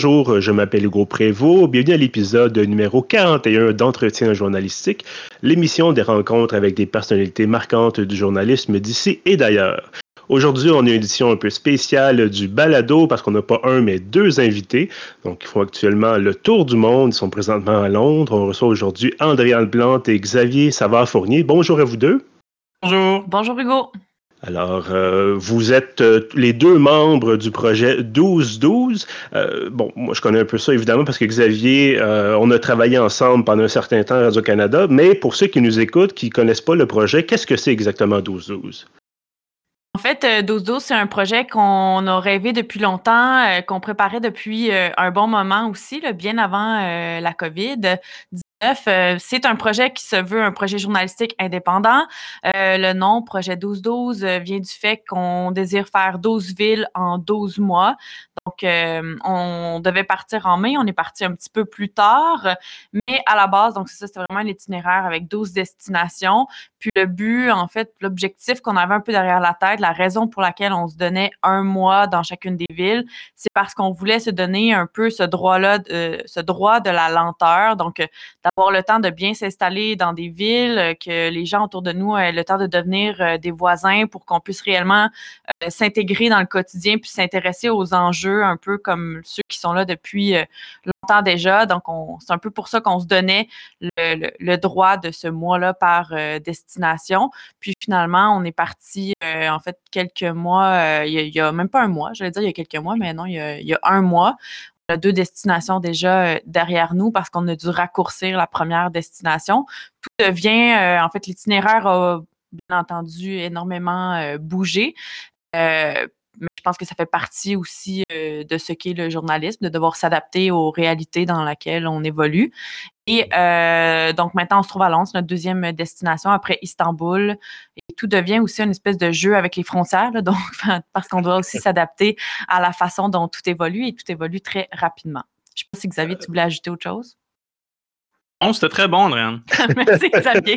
Bonjour, je m'appelle Hugo Prévost. Bienvenue à l'épisode numéro 41 d'Entretien journalistique, l'émission des rencontres avec des personnalités marquantes du journalisme d'ici et d'ailleurs. Aujourd'hui, on a une édition un peu spéciale du balado parce qu'on n'a pas un, mais deux invités. Donc, ils font actuellement le tour du monde. Ils sont présentement à Londres. On reçoit aujourd'hui Andréane Plante et Xavier Savard-Fournier. Bonjour à vous deux. Bonjour. Bonjour Hugo. Alors, euh, vous êtes euh, les deux membres du projet 12-12. Euh, bon, moi, je connais un peu ça, évidemment, parce que Xavier, on a travaillé ensemble pendant un certain temps à Radio-Canada, mais pour ceux qui nous écoutent, qui ne connaissent pas le projet, qu'est-ce que c'est exactement 12-12? En fait, 12-12, c'est un projet qu'on a rêvé depuis longtemps, qu'on préparait depuis un bon moment aussi, bien avant la COVID. Euh, c'est un projet qui se veut un projet journalistique indépendant. Euh, le nom projet 1212 euh, vient du fait qu'on désire faire 12 villes en 12 mois. Donc, on devait partir en mai, on est parti un petit peu plus tard, mais à la base, donc ça, c'était vraiment un itinéraire avec 12 destinations. Puis le but, en fait, l'objectif qu'on avait un peu derrière la tête, la raison pour laquelle on se donnait un mois dans chacune des villes, c'est parce qu'on voulait se donner un peu ce droit-là, ce droit de la lenteur. Donc, avoir le temps de bien s'installer dans des villes, euh, que les gens autour de nous aient le temps de devenir euh, des voisins pour qu'on puisse réellement euh, s'intégrer dans le quotidien puis s'intéresser aux enjeux un peu comme ceux qui sont là depuis longtemps déjà. Donc, c'est un peu pour ça qu'on se donnait le, droit de ce mois-là par destination. Puis finalement, on est parti en fait quelques mois, il y, a, même pas un mois, j'allais dire il y a quelques mois, mais non, il y a un mois deux destinations déjà euh, derrière nous parce qu'on a dû raccourcir la première destination. Tout devient, euh, en fait, l'itinéraire a bien entendu énormément euh, bougé mais je pense que ça fait partie aussi de ce qu'est le journalisme, de devoir s'adapter aux réalités dans lesquelles on évolue. Et donc maintenant, on se trouve à Londres, notre deuxième destination après Istanbul. Et tout devient aussi une espèce de jeu avec les frontières, donc parce qu'on doit aussi s'adapter à la façon dont tout évolue et tout évolue très rapidement. Je ne sais pas si Xavier, tu voulais ajouter autre chose? C'était très bon, Andréane. Merci, Xavier.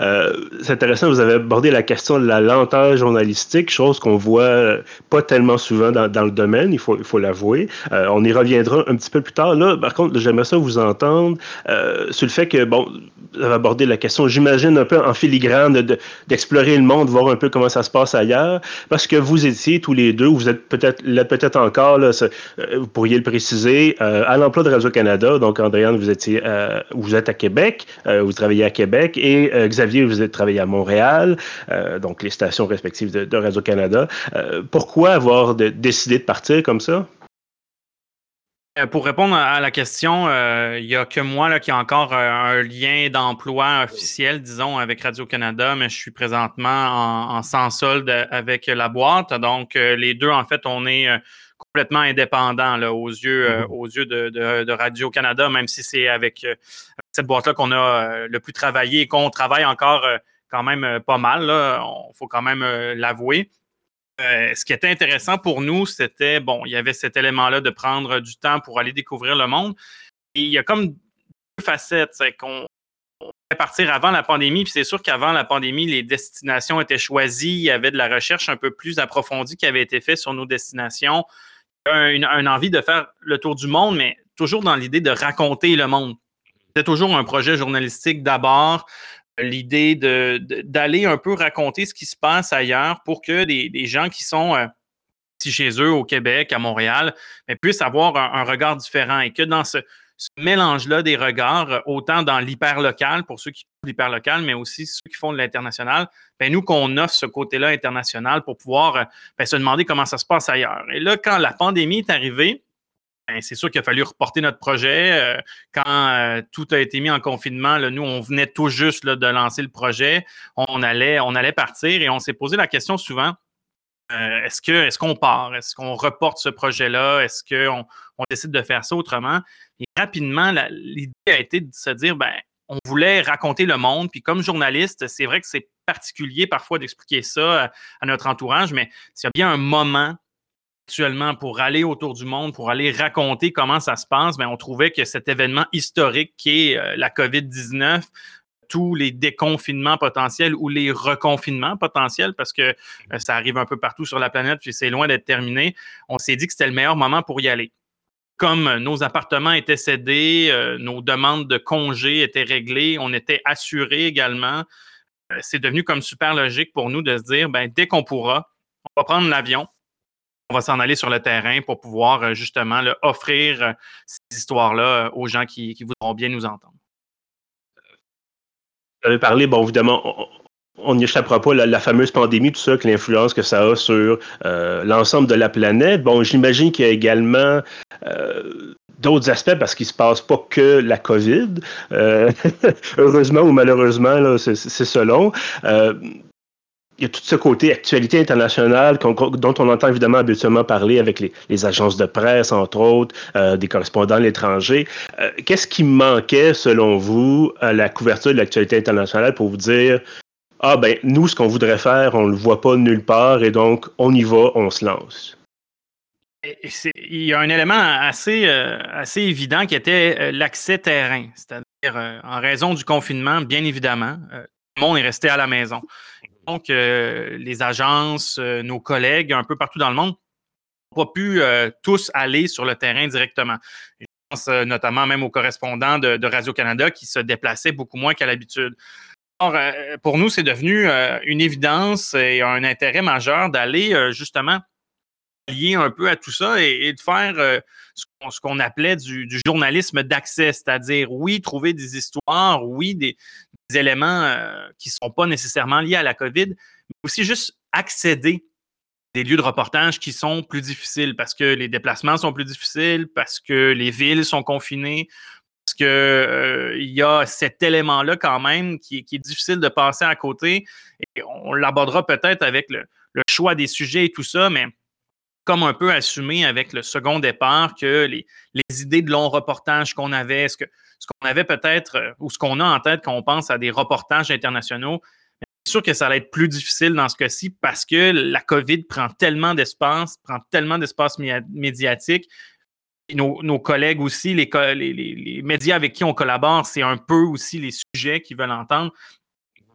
euh, c'est intéressant, vous avez abordé la question de la lenteur journalistique, chose qu'on voit pas tellement souvent dans, dans le domaine, il faut, il faut l'avouer. Euh, on y reviendra un petit peu plus tard. Là, par contre, j'aimerais ça vous entendre euh, sur le fait que, bon, vous avez abordé la question, j'imagine, un peu en filigrane d'explorer le monde, voir un peu comment ça se passe ailleurs, parce que vous étiez tous les deux, vous êtes peut-être là, peut-être encore, là, vous pourriez le préciser, euh, à l'emploi de Radio-Canada. Donc, Andréane, vous étiez, euh, vous êtes à Québec, vous travaillez à Québec, et Xavier, vous êtes travaillé à Montréal, donc les stations respectives de, Radio-Canada. pourquoi avoir décidé de partir comme ça? Euh, pour répondre à la question, euh, il n'y a que moi là, qui a encore euh, un lien d'emploi officiel, disons, avec Radio-Canada, mais je suis présentement en, sans solde avec la boîte. Donc, les deux, en fait, on est complètement indépendants là, aux yeux, mm-hmm. aux yeux de, Radio-Canada, même si c'est avec cette boîte-là qu'on a le plus travaillé et qu'on travaille encore quand même pas mal. Il faut quand même l'avouer. Euh, ce qui était intéressant pour nous, c'était, bon, il y avait cet élément-là de prendre du temps pour aller découvrir le monde. Et il y a comme deux facettes. C'est qu'on fait partir avant la pandémie, puis c'est sûr qu'avant la pandémie, les destinations étaient choisies. Il y avait de la recherche un peu plus approfondie qui avait été faite sur nos destinations. Une, envie de faire le tour du monde, mais toujours dans l'idée de raconter le monde. C'était toujours un projet journalistique d'abord, l'idée d'aller un peu raconter ce qui se passe ailleurs pour que des, gens qui sont euh, chez eux au Québec, à Montréal, puissent avoir un, regard différent et que dans ce, mélange-là des regards, autant dans l'hyper-local, pour ceux qui font l'hyper-local, mais aussi ceux qui font de l'international, ben nous, qu'on offre ce côté-là international pour pouvoir euh, ben, se demander comment ça se passe ailleurs. Et là, quand la pandémie est arrivée, ben, c'est sûr qu'il a fallu reporter notre projet. Euh, quand euh, tout a été mis en confinement, nous, on venait tout juste de lancer le projet. On allait, on allait partir et on s'est posé la question souvent. Euh, est-ce est-ce qu'on part? Est-ce qu'on reporte ce projet-là? Est-ce qu'on on décide de faire ça autrement? Et rapidement, l'idée a été de se dire, ben, on voulait raconter le monde. Puis comme journaliste, c'est vrai que c'est particulier parfois d'expliquer ça à, notre entourage, mais s'il y a bien un moment actuellement pour aller autour du monde, pour aller raconter comment ça se passe, ben, on trouvait que cet événement historique qui est euh, la COVID-19, tous les déconfinements potentiels ou les reconfinements potentiels, parce que euh, ça arrive un peu partout sur la planète, puis c'est loin d'être terminé, on s'est dit que c'était le meilleur moment pour y aller. Comme nos appartements étaient cédés, nos demandes de congés étaient réglées, on était assurés également. c'est devenu comme super logique pour nous de se dire, ben, dès qu'on pourra, on va prendre l'avion, on va s'en aller sur le terrain pour pouvoir justement offrir ces histoires-là aux gens qui, voudront bien nous entendre. Vous avez parlé, bon, évidemment, on n'y échappera pas, la, fameuse pandémie, tout ça, que l'influence que ça a sur euh, l'ensemble de la planète. Bon, j'imagine qu'il y a également euh, d'autres aspects parce qu'il ne se passe pas que la COVID. Euh, heureusement ou malheureusement, c'est selon il y a tout ce côté actualité internationale dont on entend évidemment habituellement parler avec les, agences de presse, entre autres, des correspondants à l'étranger. Qu'est-ce qui manquait, selon vous, à la couverture de l'actualité internationale pour vous dire Ah, ben, nous, ce qu'on voudrait faire, on ne le voit pas nulle part et donc on y va, on se lance? Il y a un élément assez, euh, évident qui était l'accès terrain, c'est-à-dire en raison du confinement, bien évidemment, tout le monde est resté à la maison. Donc, euh, les agences, euh, nos collègues un peu partout dans le monde n'ont pas pu euh, tous aller sur le terrain directement. Je pense notamment même aux correspondants de, Radio-Canada qui se déplaçaient beaucoup moins qu'à l'habitude. Pour nous, c'est devenu une évidence et un intérêt majeur d'aller justement lier un peu à tout ça et, de faire ce qu'on appelait du, journalisme d'accès, c'est-à-dire, oui, trouver des histoires, oui, des, éléments euh, qui ne sont pas nécessairement liés à la COVID, mais aussi juste accéder des lieux de reportage qui sont plus difficiles parce que les déplacements sont plus difficiles, parce que les villes sont confinées, qu'il euh, y a cet élément-là quand même qui, est difficile de passer à côté. Et on l'abordera peut-être avec le, choix des sujets et tout ça, mais comme un peu assumé avec le second départ que les, idées de long reportage qu'on avait, ce qu'on avait peut-être euh, ou ce qu'on a en tête quand on pense à des reportages internationaux, c'est sûr que ça va être plus difficile dans ce cas-ci parce que la COVID prend tellement d'espace, prend tellement d'espace médiatique. Nos, collègues aussi, les, médias avec qui on collabore, c'est un peu aussi les sujets qu'ils veulent entendre.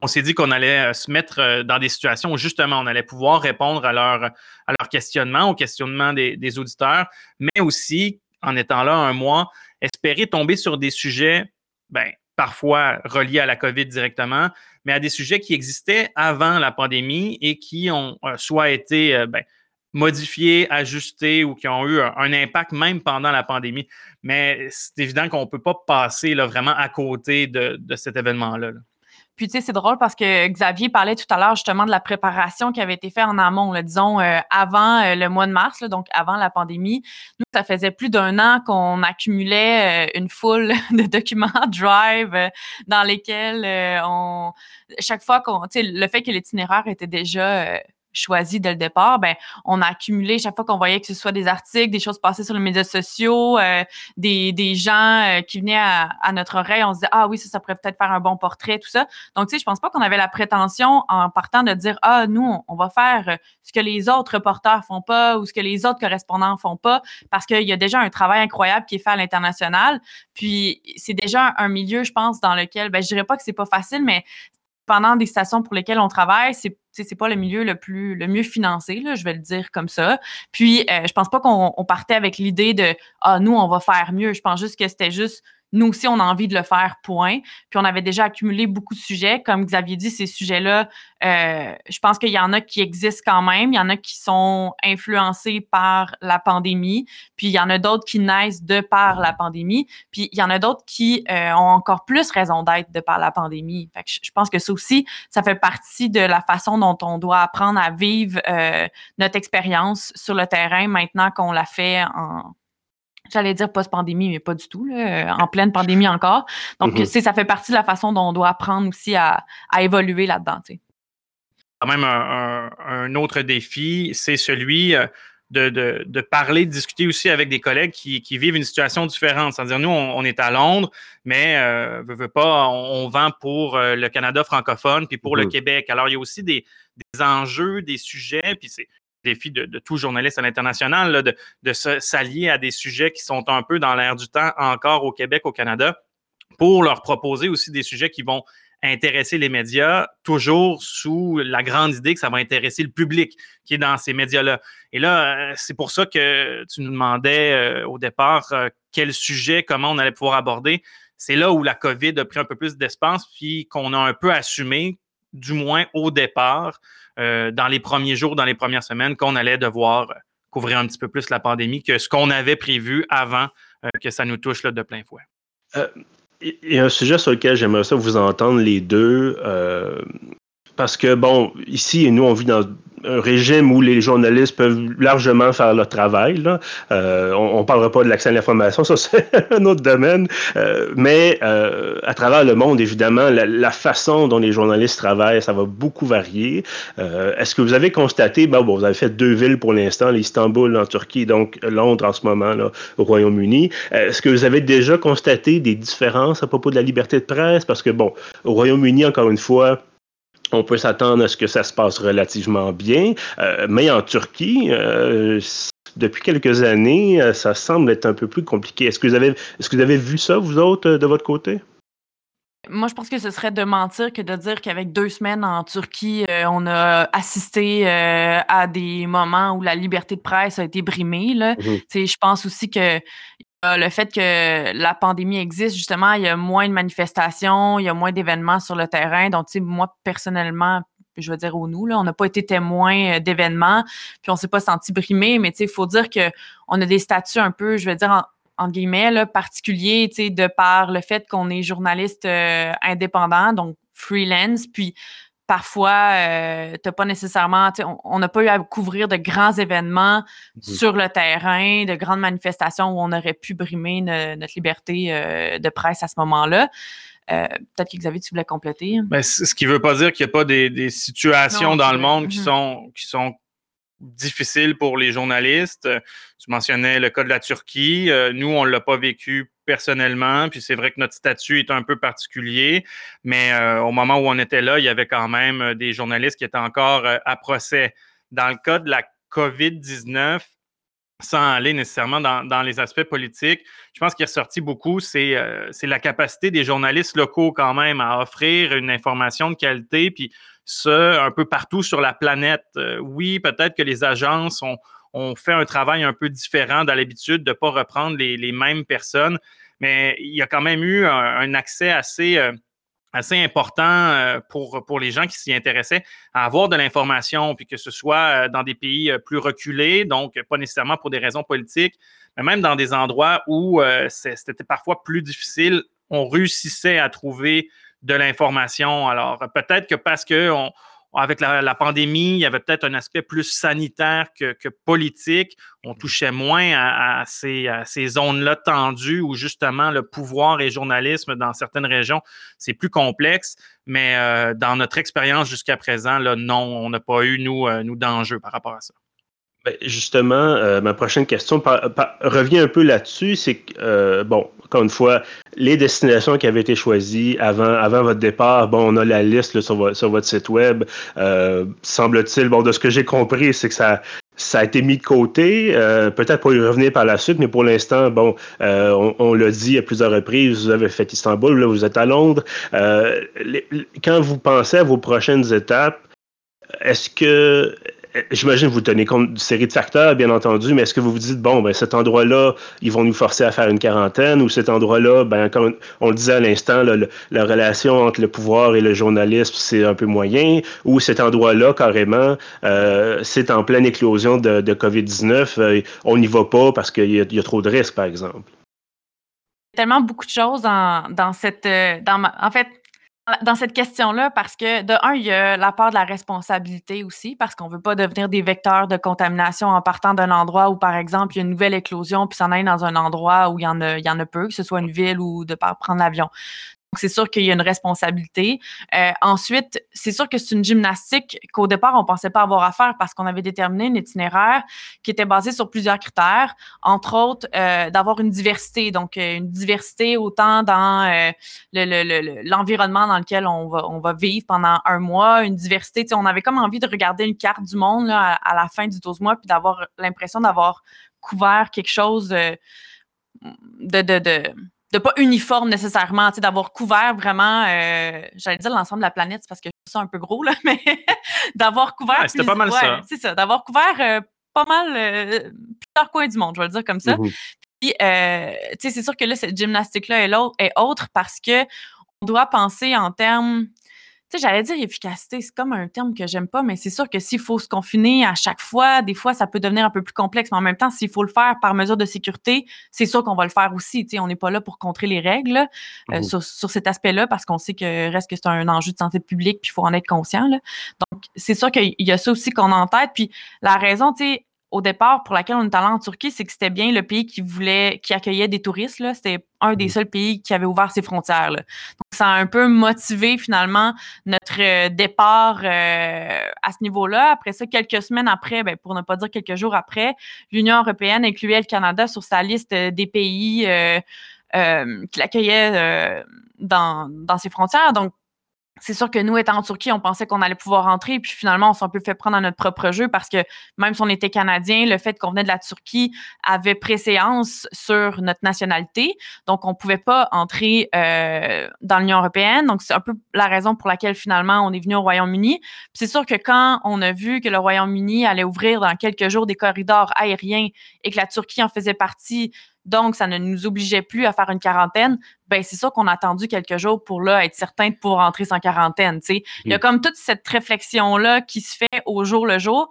On s'est dit qu'on allait euh, se mettre euh, dans des situations où justement on allait pouvoir répondre à leurs à leur questionnements, aux questionnements des, auditeurs, mais aussi en étant là un mois, espérer tomber sur des sujets, ben, parfois reliés à la COVID directement, mais à des sujets qui existaient avant la pandémie et qui ont euh, soit été ben, modifiés, ajustés ou qui ont eu un, impact même pendant la pandémie. Mais c'est évident qu'on ne peut pas passer là, vraiment à côté de, cet événement-là. là puis, tu sais, c'est drôle parce que Xavier parlait tout à l'heure justement de la préparation qui avait été faite en amont, disons, euh, avant euh, le mois de mars, donc avant la pandémie. Nous, ça faisait plus d'un an qu'on accumulait euh, une foule de documents Drive dans lesquels on. Chaque fois qu'on. Tu sais, le fait que l'itinéraire était déjà choisi dès le départ, ben, on a accumulé chaque fois qu'on voyait que ce soit des articles, des choses passées sur les médias sociaux, euh, des, gens euh, qui venaient à, notre oreille, on se disait ah oui ça ça pourrait peut-être faire un bon portrait tout ça. Donc tu sais je pense pas qu'on avait la prétention en partant de dire ah nous on, va faire ce que les autres reporters font pas ou ce que les autres correspondants font pas parce qu'il y a déjà un travail incroyable qui est fait à l'international. Puis c'est déjà un milieu je pense dans lequel ben je dirais pas que c'est pas facile mais pendant des stations pour lesquelles on travaille, c'est c'est pas le milieu le plus le mieux financé, là, je vais le dire comme ça. Puis euh, je pense pas qu'on partait avec l'idée de ah nous on va faire mieux. Je pense juste que c'était juste nous aussi, on a envie de le faire, point. Puis on avait déjà accumulé beaucoup de sujets. Comme Xavier dit, ces sujets-là, euh, je pense qu'il y en a qui existent quand même. Il y en a qui sont influencés par la pandémie. Puis il y en a d'autres qui naissent de par la pandémie. Puis il y en a d'autres qui euh, ont encore plus raison d'être de par la pandémie. Je pense que ça aussi, ça fait partie de la façon dont on doit apprendre à vivre euh, notre expérience sur le terrain maintenant qu'on l'a fait en J'allais dire post-pandémie, mais pas du tout, là, en pleine pandémie encore. Donc, mm-hmm. ça fait partie de la façon dont on doit apprendre aussi à, évoluer là-dedans. Quand même, un, autre défi, c'est celui euh, de, parler, de discuter aussi avec des collègues qui, vivent une situation différente. C'est-à-dire, nous, on, est à Londres, mais euh, veut, pas, on, vend pour euh, le Canada francophone puis pour le mm-hmm. Québec. Alors, il y a aussi des, des enjeux, des sujets, puis c'est défi de, tout journaliste à l'international, de, s'allier à des sujets qui sont un peu dans l'air du temps encore au Québec, au Canada, pour leur proposer aussi des sujets qui vont intéresser les médias, toujours sous la grande idée que ça va intéresser le public qui est dans ces médias-là. Et là, c'est pour ça que tu nous demandais au départ quel sujet, comment on allait pouvoir aborder. C'est là où la COVID a pris un peu plus d'espace, puis qu'on a un peu assumé, du moins au départ, dans les premiers jours, dans les premières semaines, qu'on allait devoir couvrir un petit peu plus la pandémie que ce qu'on avait prévu avant euh, que ça nous touche là, de plein fouet. Euh, il y a un sujet sur lequel j'aimerais ça vous entendre les deux. Euh, parce que, bon, ici, nous, on vit dans un régime où les journalistes peuvent largement faire leur travail. Euh, on ne parlera pas de l'accès à l'information, ça c'est un autre domaine. Euh, mais euh, à travers le monde, évidemment, la, façon dont les journalistes travaillent, ça va beaucoup varier. Est-ce que vous avez constaté, bon, vous avez fait deux villes pour l'instant, Istanbul en Turquie, donc Londres en ce moment là, au Royaume-Uni. Est-ce que vous avez déjà constaté des différences à propos de la liberté de presse? Parce que, bon, au Royaume-Uni, encore une fois, on peut s'attendre à ce que ça se passe relativement bien. Euh, mais en Turquie, euh, depuis quelques années, euh, ça semble être un peu plus compliqué. Est-ce que vous avez, est-ce que vous avez vu ça, vous autres, de votre côté? Moi, je pense que ce serait de mentir que de dire qu'avec deux semaines en Turquie, on a assisté à des moments où la liberté de presse a été brimée. Là. Mmh je pense aussi que le fait que la pandémie existe, justement, il y a moins de manifestations, il y a moins d'événements sur le terrain. Donc, moi, personnellement, je veux dire au nous, là, on n'a pas été témoin euh, d'événements, puis on s'est pas senti brimé, mais il faut dire qu'on a des statuts un peu, je veux dire, en, guillemets, particuliers, de par le fait qu'on est journaliste euh, indépendant, donc freelance, puis parfois, euh, t'as pas nécessairement, on n'a pas eu à couvrir de grands événements mmh sur le terrain, de grandes manifestations où on aurait pu brimer notre liberté euh, de presse à ce moment-là. Euh, peut-être que Xavier, tu voulais compléter. Ben, ce qui ne veut pas dire qu'il n'y a pas des, situations dans le monde qui, mmh sont, qui sont difficiles pour les journalistes. Tu mentionnais le cas de la Turquie. Nous, on ne l'a pas vécu personnellement. Puis c'est vrai que notre statut est un peu particulier, mais euh, au moment où on était là, il y avait quand même euh, des journalistes qui étaient encore euh, à procès. Dans le cas de la COVID-19, sans aller nécessairement dans, les aspects politiques, je pense qu'il est ressorti beaucoup, c'est la capacité des journalistes locaux quand même à offrir une information de qualité, puis ça un peu partout sur la planète. oui, peut-être que les agences ont, on fait un travail un peu différent dans l'habitude de ne pas reprendre les, mêmes personnes, mais il y a quand même eu un, accès assez, euh, important euh, pour, pour les gens qui s'y intéressaient à avoir de l'information, puis que ce soit euh, dans des pays plus reculés, donc pas nécessairement pour des raisons politiques, mais même dans des endroits où c'était parfois plus difficile, on réussissait à trouver de l'information. Alors peut-être que parce qu'on avec la, pandémie, il y avait peut-être un aspect plus sanitaire que, politique. On mmh. touchait moins à, ces, zones-là tendues où justement le pouvoir et le journalisme dans certaines régions, c'est plus complexe. Mais euh, dans notre expérience jusqu'à présent, là, non, on n'a pas eu, nous, euh, nous d'enjeux par rapport à ça. Ben, justement, euh, ma prochaine question revient un peu là-dessus. C'est que, euh, bon, encore une fois, les destinations qui avaient été choisies avant, avant votre départ, bon, on a la liste sur, votre, site web. Euh, semble-t-il, bon, de ce que j'ai compris, c'est que ça, ça a été mis de côté, peut-être pour y revenir par la suite, mais pour l'instant, bon, on, l'a dit à plusieurs reprises, vous avez fait Istanbul, là, vous êtes à Londres. quand vous pensez à vos prochaines étapes, est-ce que J'imagine que vous tenez compte d'une série de facteurs, bien entendu, mais est-ce que vous vous dites, bon, ben, cet endroit-là, ils vont nous forcer à faire une quarantaine, ou cet endroit-là, ben, comme on le disait à l'instant, la relation entre le pouvoir et le journalisme, c'est un peu moyen, ou cet endroit-là, carrément, euh, c'est en pleine éclosion de, COVID-19, euh, on n'y va pas parce qu'il y, a trop de risques, par exemple? tellement beaucoup de choses dans, dans cette. Euh, dans en fait, dans cette question-là, parce que de un, il y a la part de la responsabilité aussi, parce qu'on ne veut pas devenir des vecteurs de contamination en partant d'un endroit où, par exemple, il y a une nouvelle éclosion, puis s'en aller dans un endroit où il y en a, il y en a peu, que ce soit une ville ou de prendre l'avion c'est sûr qu'il y a une responsabilité. Euh, ensuite, c'est sûr que c'est une gymnastique qu'au départ, on ne pensait pas avoir à faire parce qu'on avait déterminé un itinéraire qui était basé sur plusieurs critères, entre autres euh, d'avoir une diversité. Donc, euh, une diversité autant dans l'environnement dans lequel on va, vivre pendant un mois, une diversité. On avait comme envie de regarder une carte du monde à, la fin du 12 mois puis d'avoir l'impression d'avoir couvert quelque chose de pas uniforme nécessairement, d'avoir couvert vraiment, euh, j'allais dire l'ensemble de la planète, c'est parce que je ça un peu gros, là, mais d'avoir couvert. c'était pas mal ça. C'est ça, d'avoir couvert euh, pas mal plusieurs coins du monde, je vais le dire comme ça. Mmh Puis, tu sais, c'est sûr que là, cette gymnastique-là est, est autre parce que on doit penser en termes tu sais, j'allais dire efficacité, c'est comme un terme que j'aime pas, mais c'est sûr que s'il faut se confiner à chaque fois, des fois, ça peut devenir un peu plus complexe. Mais en même temps, s'il faut le faire par mesure de sécurité, c'est sûr qu'on va le faire aussi. Tu sais, on n'est pas là pour contrer les règles euh, mmh sur, cet aspect-là parce qu'on sait que reste que c'est un enjeu de santé publique puis il faut en être conscient. Donc, c'est sûr qu'il y a ça aussi qu'on a en tête. Puis la raison, tu sais, au départ, pour laquelle on est allé en Turquie, c'est que c'était bien le pays qui voulait, qui accueillait des touristes. C'était un des mmh. seuls pays qui avait ouvert ses frontières. Donc, ça a un peu motivé finalement notre euh, départ euh, à ce niveau-là. Après ça, quelques semaines après, ben, pour ne pas dire quelques jours après, l'Union européenne incluait le Canada sur sa liste des pays euh, qui l'accueillaient dans, dans ses frontières. Donc, c'est sûr que nous, étant en Turquie, on pensait qu'on allait pouvoir rentrer, puis finalement, on s'est un peu fait prendre à notre propre jeu parce que même si on était Canadien, le fait qu'on venait de la Turquie avait préséance sur notre nationalité. Donc, on ne pouvait pas entrer euh, dans l'Union européenne. Donc, c'est un peu la raison pour laquelle finalement, on est venu au Royaume-Uni. c'est sûr que quand on a vu que le Royaume-Uni allait ouvrir dans quelques jours des corridors aériens et que la Turquie en faisait partie, donc ça ne nous obligeait plus à faire une quarantaine, ben c'est ça qu'on a attendu quelques jours pour là être certain de pouvoir entrer sans quarantaine. Il y a mm. comme toute cette réflexion-là qui se fait au jour le jour.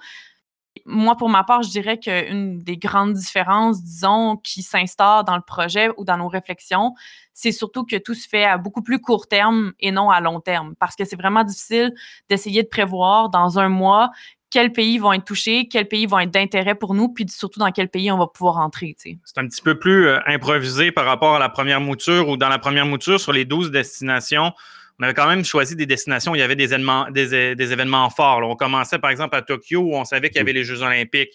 Moi, pour ma part, je dirais qu'une des grandes différences, disons, qui s'instaure dans le projet ou dans nos réflexions, c'est surtout que tout se fait à beaucoup plus court terme et non à long terme. Parce que c'est vraiment difficile d'essayer de prévoir dans un mois quels pays vont être touchés, quels pays vont être d'intérêt pour nous, puis surtout dans quel pays on va pouvoir entrer. C'est un petit peu plus euh, improvisé par rapport à la première mouture ou dans la première mouture sur les 12 destinations on avait quand même choisi des destinations où il y avait des événements, des, événements forts. On commençait par exemple à Tokyo où on savait qu'il y avait les Jeux olympiques.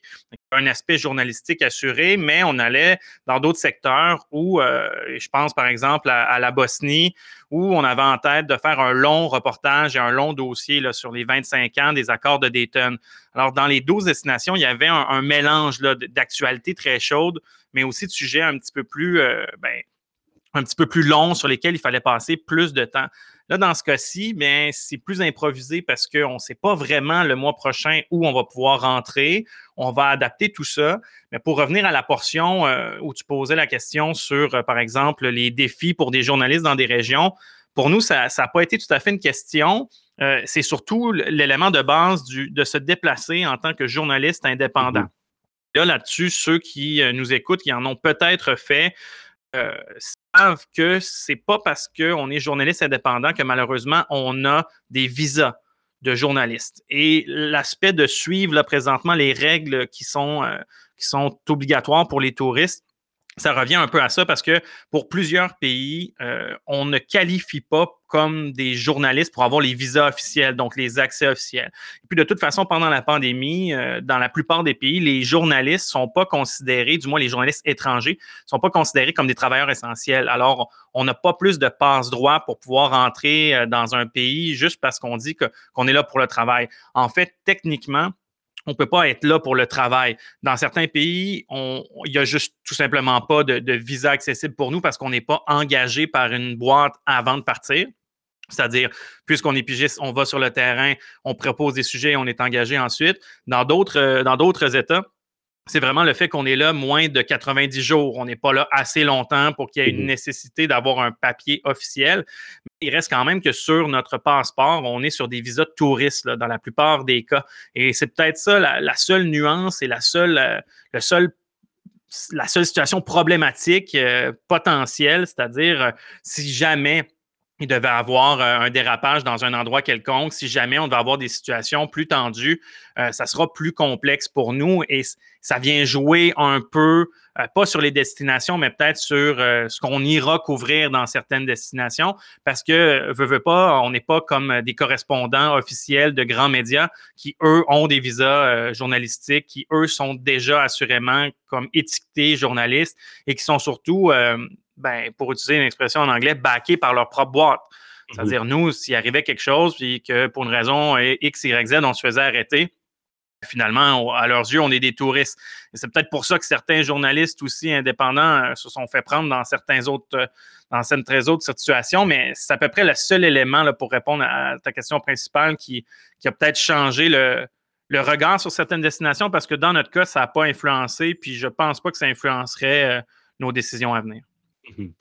Un aspect journalistique assuré, mais on allait dans d'autres secteurs où, euh, je pense par exemple à, la Bosnie, où on avait en tête de faire un long reportage et un long dossier là, sur les 25 ans des accords de Dayton. Alors, dans les 12 destinations, il y avait un, mélange d'actualités très chaudes, mais aussi de sujets un petit peu plus, euh, ben, un petit peu plus longs sur lesquels il fallait passer plus de temps. Là, dans ce cas-ci, ben, c'est plus improvisé parce qu'on ne sait pas vraiment le mois prochain où on va pouvoir rentrer. On va adapter tout ça. Mais pour revenir à la portion euh, où tu posais la question sur, euh, par exemple, les défis pour des journalistes dans des régions, pour nous, ça n'a pas été tout à fait une question. Euh, c'est surtout l'élément de base de se déplacer en tant que journaliste indépendant. Mm-hmm. Là, là-dessus, ceux qui nous écoutent, qui en ont peut-être fait, savent que c'est pas parce qu'on est journaliste indépendant que malheureusement on a des visas de journalistes. Et l'aspect de suivre là, présentement les règles qui sont, euh, qui sont obligatoires pour les touristes, ça revient un peu à ça parce que pour plusieurs pays, euh, on ne qualifie pas comme des journalistes pour avoir les visas officiels, donc les accès officiels. Et puis de toute façon, pendant la pandémie, euh, dans la plupart des pays, les journalistes sont pas considérés, du moins les journalistes étrangers, sont pas considérés comme des travailleurs essentiels. Alors, on n'a pas plus de passe-droit pour pouvoir entrer euh, dans un pays juste parce qu'on dit qu'on est là pour le travail. En fait, techniquement, on ne peut pas être là pour le travail. Dans certains pays, il n'y a juste tout simplement pas de, visa accessible pour nous parce qu'on n'est pas engagé par une boîte avant de partir. C'est-à-dire, puisqu'on est pigiste, on va sur le terrain, on propose des sujets, on est engagé ensuite. Dans d'autres, euh, dans d'autres États, c'est vraiment le fait qu'on est là moins de 90 jours. On n'est pas là assez longtemps pour qu'il y ait une mmh nécessité d'avoir un papier officiel. Mais il reste quand même que sur notre passeport, on est sur des visas de touristes dans la plupart des cas. Et c'est peut-être ça la, seule nuance et la seule, euh, le seul la seule situation problématique euh, potentielle, c'est-à-dire euh, si jamais il devait avoir euh, un dérapage dans un endroit quelconque. Si jamais on doit avoir des situations plus tendues, euh, ça sera plus complexe pour nous et ça vient jouer un peu, euh, pas sur les destinations, mais peut-être sur ce qu'on ira couvrir dans certaines destinations parce que, veut, veut pas, on n'est pas comme des correspondants officiels de grands médias qui, eux, ont des visas journalistiques, qui, eux, sont déjà assurément comme étiquetés journalistes et qui sont surtout ben, pour utiliser une expression en anglais, backés par leur propre boîte. C'est-à-dire, nous, s'il arrivait quelque chose, puis que pour une raison X, Y, Z, on se faisait arrêter, finalement, à leurs yeux, on est des touristes. Et c'est peut-être pour ça que certains journalistes aussi indépendants euh, se sont fait prendre dans certains autres, euh, dans certaines autres situations, mais c'est à peu près le seul élément là, pour répondre à ta question principale qui, qui a peut-être changé le, le, regard sur certaines destinations parce que dans notre cas, ça n'a pas influencé, puis je ne pense pas que ça influencerait euh, nos décisions à venir. Mm-hmm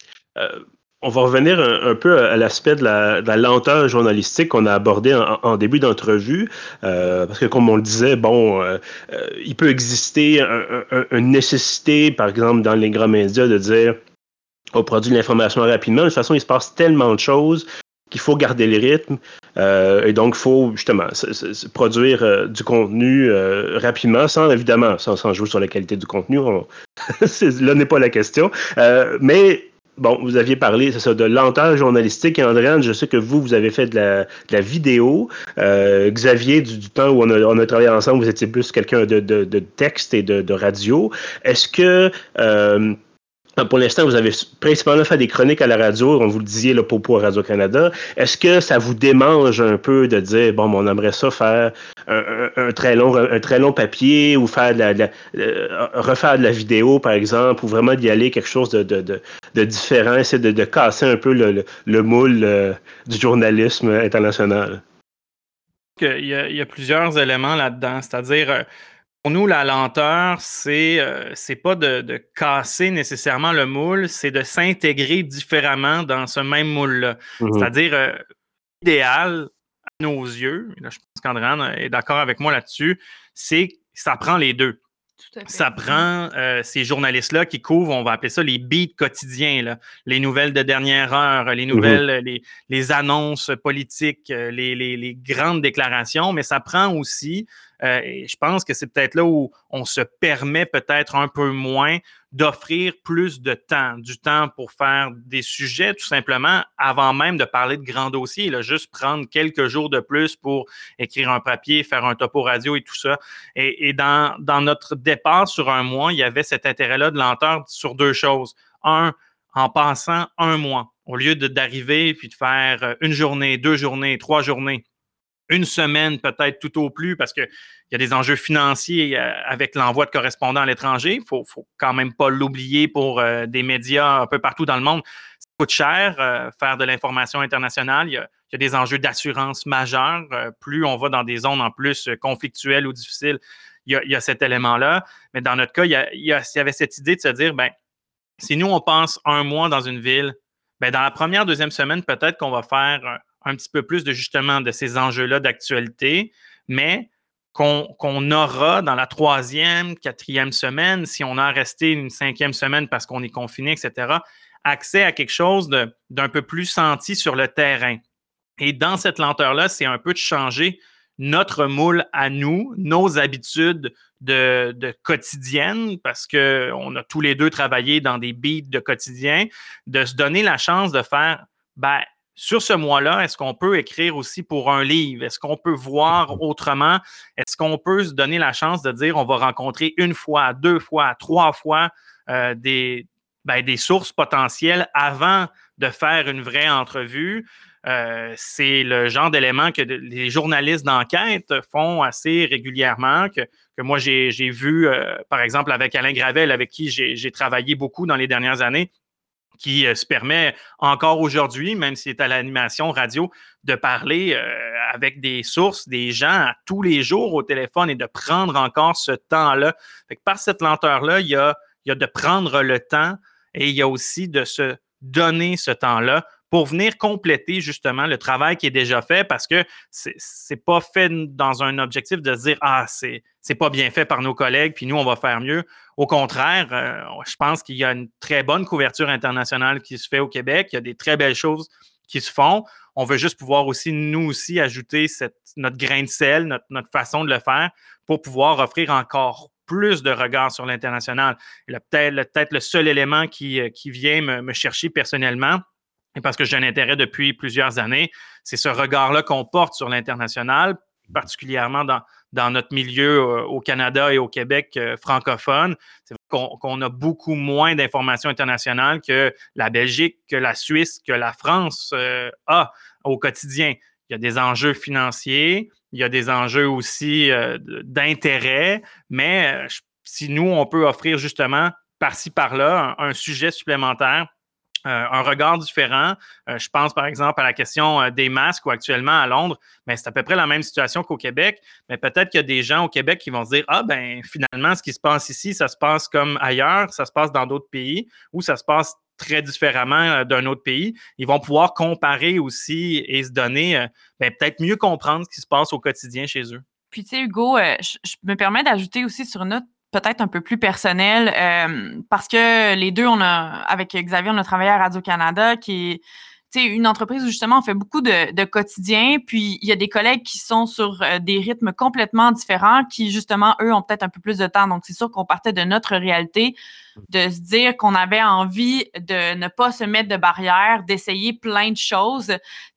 on va revenir un, peu à l'aspect de, la, lenteur journalistique qu'on a abordé en, début d'entrevue, euh, parce que comme on le disait, bon, euh, euh, il peut exister une nécessité, par exemple, dans les grands médias, de dire on produit l'information rapidement. De toute façon, il se passe tellement de choses qu'il faut garder le rythme. et donc, il faut justement produire du contenu rapidement, sans évidemment, sans, jouer sur la qualité du contenu. là n'est pas la question. mais bon, vous aviez parlé, c'est ça, de lenteur journalistique. Et Andréane, je sais que vous, vous avez fait de la, vidéo. Euh, Xavier, du, temps où on a, travaillé ensemble, vous étiez plus quelqu'un de, texte et de, radio. Est-ce que euh, pour l'instant, vous avez principalement fait des chroniques à la radio, on vous le disiez là, pour, pour Radio-Canada. Est-ce que ça vous démange un peu de dire, bon, on aimerait ça faire un, très, long, un très long papier ou faire euh, refaire de la vidéo, par exemple, ou vraiment d'y aller quelque chose de, différent, essayer de, casser un peu le, moule euh, du journalisme international? Il y, a, il y a plusieurs éléments là-dedans, c'est-à-dire euh, pour nous, la lenteur, c'est euh, pas de, casser nécessairement le moule, c'est de s'intégrer différemment dans ce même moule-là. Mm-hmm. C'est-à-dire, euh, l'idéal, à nos yeux, là, je pense qu'Andréane est d'accord avec moi là-dessus, c'est que ça prend les deux. Ça prend euh, ces journalistes-là qui couvrent, on va appeler ça les beats quotidiens, les nouvelles de dernière heure, les mm-hmm. nouvelles, les, annonces politiques, les, les, grandes déclarations, mais ça prend aussi euh, je pense que c'est peut-être là où on se permet peut-être un peu moins d'offrir plus de temps, du temps pour faire des sujets tout simplement avant même de parler de grands dossiers, là, juste prendre quelques jours de plus pour écrire un papier, faire un topo radio et tout ça. Et, dans, notre départ sur un mois, il y avait cet intérêt-là de lenteur sur deux choses. Un, en passant un mois, au lieu d'arriver puis de faire une journée, deux journées, trois journées une semaine peut-être tout au plus parce qu'il y a des enjeux financiers euh, avec l'envoi de correspondants à l'étranger. Il faut, faut quand même pas l'oublier pour euh, des médias un peu partout dans le monde. Ça coûte cher euh, faire de l'information internationale. Il y, a, des enjeux d'assurance majeurs. plus on va dans des zones en plus conflictuelles ou difficiles, il y a, cet élément-là. Mais dans notre cas, il y, avait cette idée de se dire, ben, si nous, on pense un mois dans une ville, ben, dans la première, deuxième semaine, peut-être qu'on va faire un petit peu plus de justement de ces enjeux-là d'actualité, mais qu'on aura dans la troisième, quatrième semaine, si on a resté une cinquième semaine parce qu'on est confiné, etc., accès à quelque chose d'un peu plus senti sur le terrain. Et dans cette lenteur-là, c'est un peu de changer notre moule à nous, nos habitudes de, quotidienne, parce qu'on a tous les deux travaillé dans des beats de quotidien, de se donner la chance de faire, ben, sur ce mois-là, est-ce qu'on peut écrire aussi pour un livre? Est-ce qu'on peut voir mm-hmm. autrement? Est-ce qu'on peut se donner la chance de dire on va rencontrer une fois, deux fois, trois fois euh, des, ben, des sources potentielles avant de faire une vraie entrevue? Euh, c'est le genre d'élément que les journalistes d'enquête font assez régulièrement, que, moi j'ai vu, euh, par exemple, avec Alain Gravel, avec qui j'ai travaillé beaucoup dans les dernières années qui euh, se permet encore aujourd'hui, même s'il est à l'animation radio, de parler euh, avec des sources, des gens tous les jours au téléphone et de prendre encore ce temps-là. Par cette lenteur-là, il y a de prendre le temps et il y a aussi de se donner ce temps-là pour venir compléter justement le travail qui est déjà fait parce que c'est pas fait dans un objectif de se dire Ah, c'est c'est pas bien fait par nos collègues, puis nous, on va faire mieux. Au contraire, euh, je pense qu'il y a une très bonne couverture internationale qui se fait au Québec. Il y a des très belles choses qui se font. On veut juste pouvoir aussi, nous aussi, ajouter notre grain de sel, notre, façon de le faire pour pouvoir offrir encore plus de regards sur l'international. Peut-être le seul élément qui, euh, vient me chercher personnellement, parce que j'ai un intérêt depuis plusieurs années, c'est ce regard-là qu'on porte sur l'international, particulièrement dans, notre milieu euh, au Canada et au Québec euh, francophone. C'est qu'on a beaucoup moins d'informations internationales que la Belgique, que la Suisse, que la France euh, a au quotidien. Il y a des enjeux financiers, il y a des enjeux aussi d'intérêt, mais si nous, on peut offrir justement par-ci, par-là un, sujet supplémentaire, un regard différent. je pense par exemple à la question des masques où actuellement à Londres, mais c'est à peu près la même situation qu'au Québec. Mais peut-être qu'il y a des gens au Québec qui vont se dire Ah, ben finalement, ce qui se passe ici, ça se passe comme ailleurs, ça se passe dans d'autres pays, ou ça se passe très différemment euh, d'un autre pays, ils vont pouvoir comparer aussi et se donner, euh, ben, peut-être mieux comprendre ce qui se passe au quotidien chez eux. Puis, tu sais, Hugo, euh, je, me permets d'ajouter aussi sur une note peut-être un peu plus personnelle, parce que les deux, on a, avec Xavier, on a travaillé à Radio-Canada, qui est c'est une entreprise où justement on fait beaucoup de, quotidien, puis il y a des collègues qui sont sur euh, des rythmes complètement différents, qui justement, eux, ont peut-être un peu plus de temps. Donc, c'est sûr qu'on partait de notre réalité, de se dire qu'on avait envie de ne pas se mettre de barrières, d'essayer plein de choses.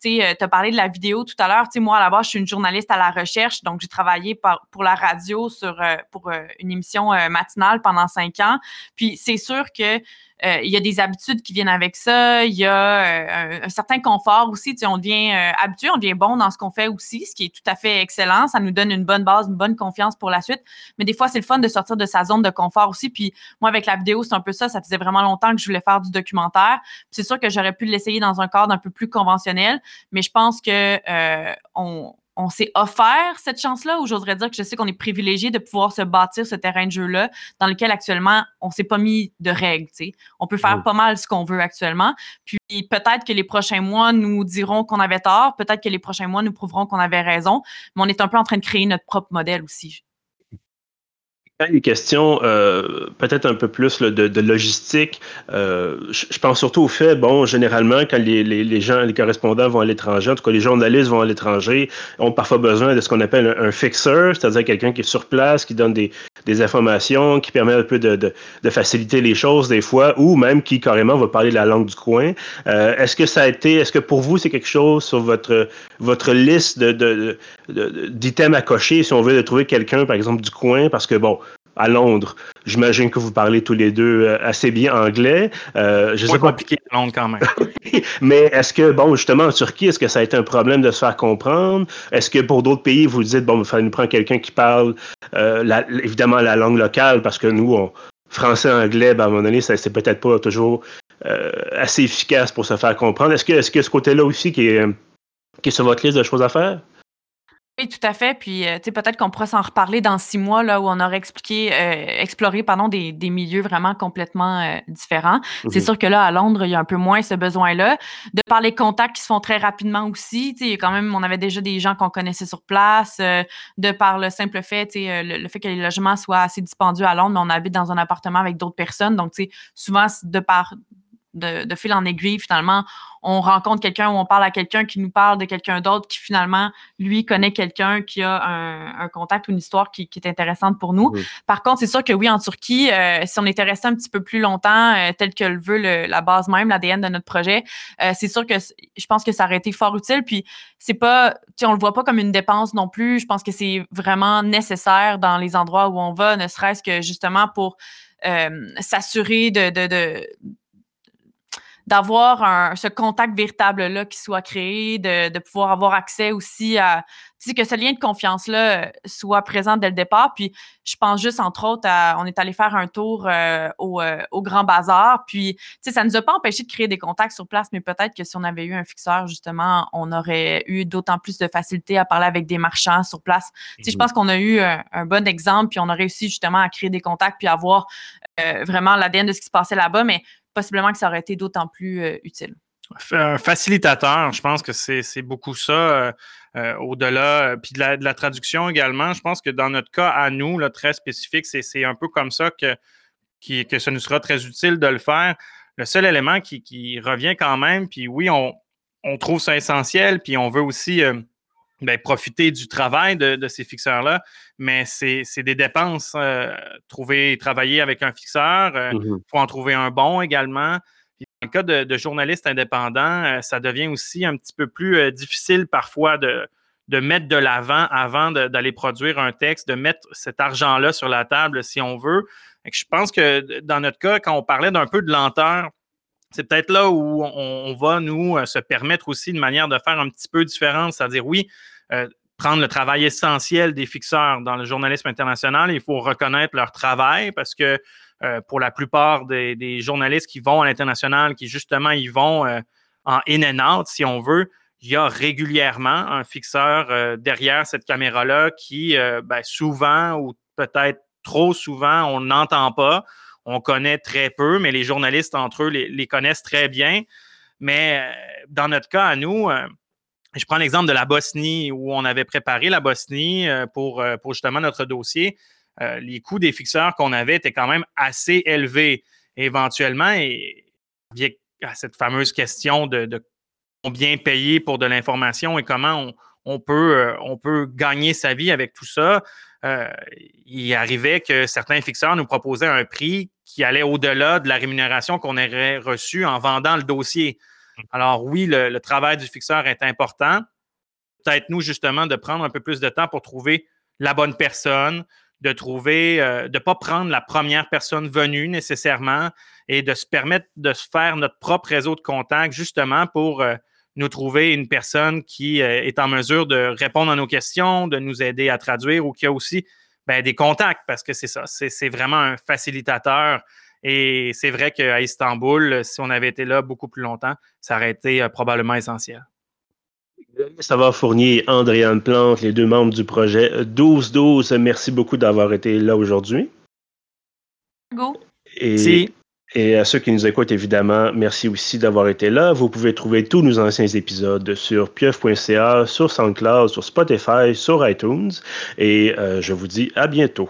Tu sais, euh, tu as parlé de la vidéo tout à l'heure. Tu sais, moi, à la base, je suis une journaliste à la recherche, donc j'ai travaillé pour la radio euh, pour une émission matinale pendant cinq ans. Puis, c'est sûr que il y a des habitudes qui viennent avec ça. Il y a euh, un, certain confort aussi. Tu on devient euh, habitué, on devient bon dans ce qu'on fait aussi, ce qui est tout à fait excellent. Ça nous donne une bonne base, une bonne confiance pour la suite. Mais des fois, c'est le fun de sortir de sa zone de confort aussi. Puis moi, avec la vidéo, c'est un peu ça. Ça faisait vraiment longtemps que je voulais faire du documentaire. C'est sûr que j'aurais pu l'essayer dans un cadre un peu plus conventionnel, mais je pense que on, on s'est offert cette chance-là, ou j'oserais dire que je sais qu'on est privilégié de pouvoir se bâtir ce terrain de jeu-là, dans lequel actuellement, on ne s'est pas mis de règles. On peut faire pas mal ce qu'on veut actuellement. Puis peut-être que les prochains mois nous diront qu'on avait tort, peut-être que les prochains mois nous prouveront qu'on avait raison, mais on est un peu en train de créer notre propre modèle aussi des questions euh, peut-être un peu plus de, logistique, euh, je, pense surtout au fait, bon, généralement, quand les, gens, les correspondants vont à l'étranger, en tout cas les journalistes vont à l'étranger, ont parfois besoin de ce qu'on appelle un, fixer, c'est-à-dire quelqu'un qui est sur place, qui donne des, informations, qui permet un peu de, faciliter les choses des fois, ou même qui carrément va parler la langue du coin. Euh, est-ce que ça a été, est-ce que pour vous c'est quelque chose sur votre, votre liste d'items à cocher si on veut de trouver quelqu'un, par exemple, du coin, parce que bon, à Londres. J'imagine que vous parlez tous les deux euh, assez bien anglais. Euh, je sais pas compliqué à Londres quand même. Mais est-ce que, bon, justement, en Turquie, est-ce que ça a été un problème de se faire comprendre? Est-ce que pour d'autres pays, vous dites, bon, il fallait nous prendre quelqu'un qui parle euh, évidemment la langue locale, parce que nous, on, français, anglais, ben, à un moment donné, c'est peut-être pas toujours assez efficace pour se faire comprendre. Est-ce que, est -ce, que ce côté-là aussi qui est, qui est sur votre liste de choses à faire? Oui, tout à fait. Puis, euh, tu sais, peut-être qu'on pourra s'en reparler dans six mois, là, où on aurait expliqué, euh, exploré, pardon, des, des, milieux vraiment complètement euh, différents. C'est mhm. sûr que là, à Londres, il y a un peu moins ce besoin-là. De par les contacts qui se font très rapidement aussi, tu sais, quand même, on avait déjà des gens qu'on connaissait sur place. de par le simple fait, tu sais, le, fait que les logements soient assez dispendieux à Londres, mais on habite dans un appartement avec d'autres personnes. Donc, tu sais, souvent, de par de, fil en aiguille, finalement, on rencontre quelqu'un ou on parle à quelqu'un qui nous parle de quelqu'un d'autre qui finalement, lui, connaît quelqu'un qui a un, contact ou une histoire qui, est intéressante pour nous. Par contre, c'est sûr que oui, en Turquie, euh, si on était resté un petit peu plus longtemps, euh, tel que le veut la base même, l'ADN de notre projet, euh, c'est sûr que je pense que ça aurait été fort utile. Puis c'est pas, tu on le voit pas comme une dépense non plus. Je pense que c'est vraiment nécessaire dans les endroits où on va, ne serait-ce que justement pour s'assurer de, d'avoir ce contact véritable-là qui soit créé, de, pouvoir avoir accès aussi à, que ce lien de confiance-là euh, soit présent dès le départ. Puis je pense juste, entre autres, à, on est allé faire un tour euh, euh, au, Grand Bazar. Puis, ça ne nous a pas empêché de créer des contacts sur place, mais peut-être que si on avait eu un fixeur, justement, on aurait eu d'autant plus de facilité à parler avec des marchands sur place. Je mhm. pense qu'on a eu un, bon exemple, puis on a réussi justement à créer des contacts, puis avoir vraiment l'ADN de ce qui se passait là-bas. Mais possiblement que ça aurait été d'autant plus euh, utile. Un facilitateur, je pense que c'est beaucoup ça. Euh, euh, au-delà, puis de la, traduction également, je pense que dans notre cas, à nous, très spécifique, c'est un peu comme ça que, que ça nous sera très utile de le faire. Le seul élément qui, revient quand même, puis oui, on, trouve ça essentiel, puis on veut aussi ben, profiter du travail de, ces fixeurs-là, mais c'est des dépenses. Euh, trouver, travailler avec un fixeur, il euh, mmh faut en trouver un bon également. dans le cas de, de journalistes indépendants, euh, ça devient aussi un petit peu plus difficile parfois de, de mettre de l'avant avant d'aller produire un texte, de mettre cet argent-là sur la table si on veut. je pense que dans notre cas, quand on parlait d'un peu de lenteur, c'est peut-être là où on, va, nous, se permettre aussi une manière de faire un petit peu différente. C'est-à-dire, oui, euh, prendre le travail essentiel des fixeurs dans le journalisme international. Il faut reconnaître leur travail parce que euh, pour la plupart des, journalistes qui vont à l'international, qui justement y vont euh, en in and out, si on veut, il y a régulièrement un fixeur euh, derrière cette caméra-là qui, ben, souvent ou peut-être trop souvent, on n'entend pas. On connaît très peu, mais les journalistes entre eux les connaissent très bien. Mais dans notre cas, à nous, je prends l'exemple de la Bosnie où on avait préparé la Bosnie euh, pour, euh, justement notre dossier. Euh, les coûts des fixeurs qu'on avait étaient quand même assez élevés. éventuellement, et à cette fameuse question de, combien payer pour de l'information et comment on, peut, on peut gagner sa vie avec tout ça, il arrivait que certains fixeurs nous proposaient un prix qui allait au-delà de la rémunération qu'on aurait reçue en vendant le dossier. Alors oui, le, travail du fixeur est important. Peut-être nous, justement, de prendre un peu plus de temps pour trouver la bonne personne, de trouver, euh, de ne pas prendre la première personne venue nécessairement et de se permettre de se faire notre propre réseau de contacts, justement, pour euh, nous trouver une personne qui euh, est en mesure de répondre à nos questions, de nous aider à traduire ou qui a aussi ben, des contacts, parce que c'est ça, c'est vraiment un facilitateur et c'est vrai qu'à Istanbul, si on avait été là beaucoup plus longtemps, ça aurait été euh, probablement essentiel. Savoir Fournier et Andréane Plante, les deux membres du projet 12-12, merci beaucoup d'avoir été là aujourd'hui. Go. Et, et à ceux qui nous écoutent, évidemment, merci aussi d'avoir été là. Vous pouvez trouver tous nos anciens épisodes sur pieuf.ca, sur SoundCloud, sur Spotify, sur iTunes. Et euh, je vous dis à bientôt.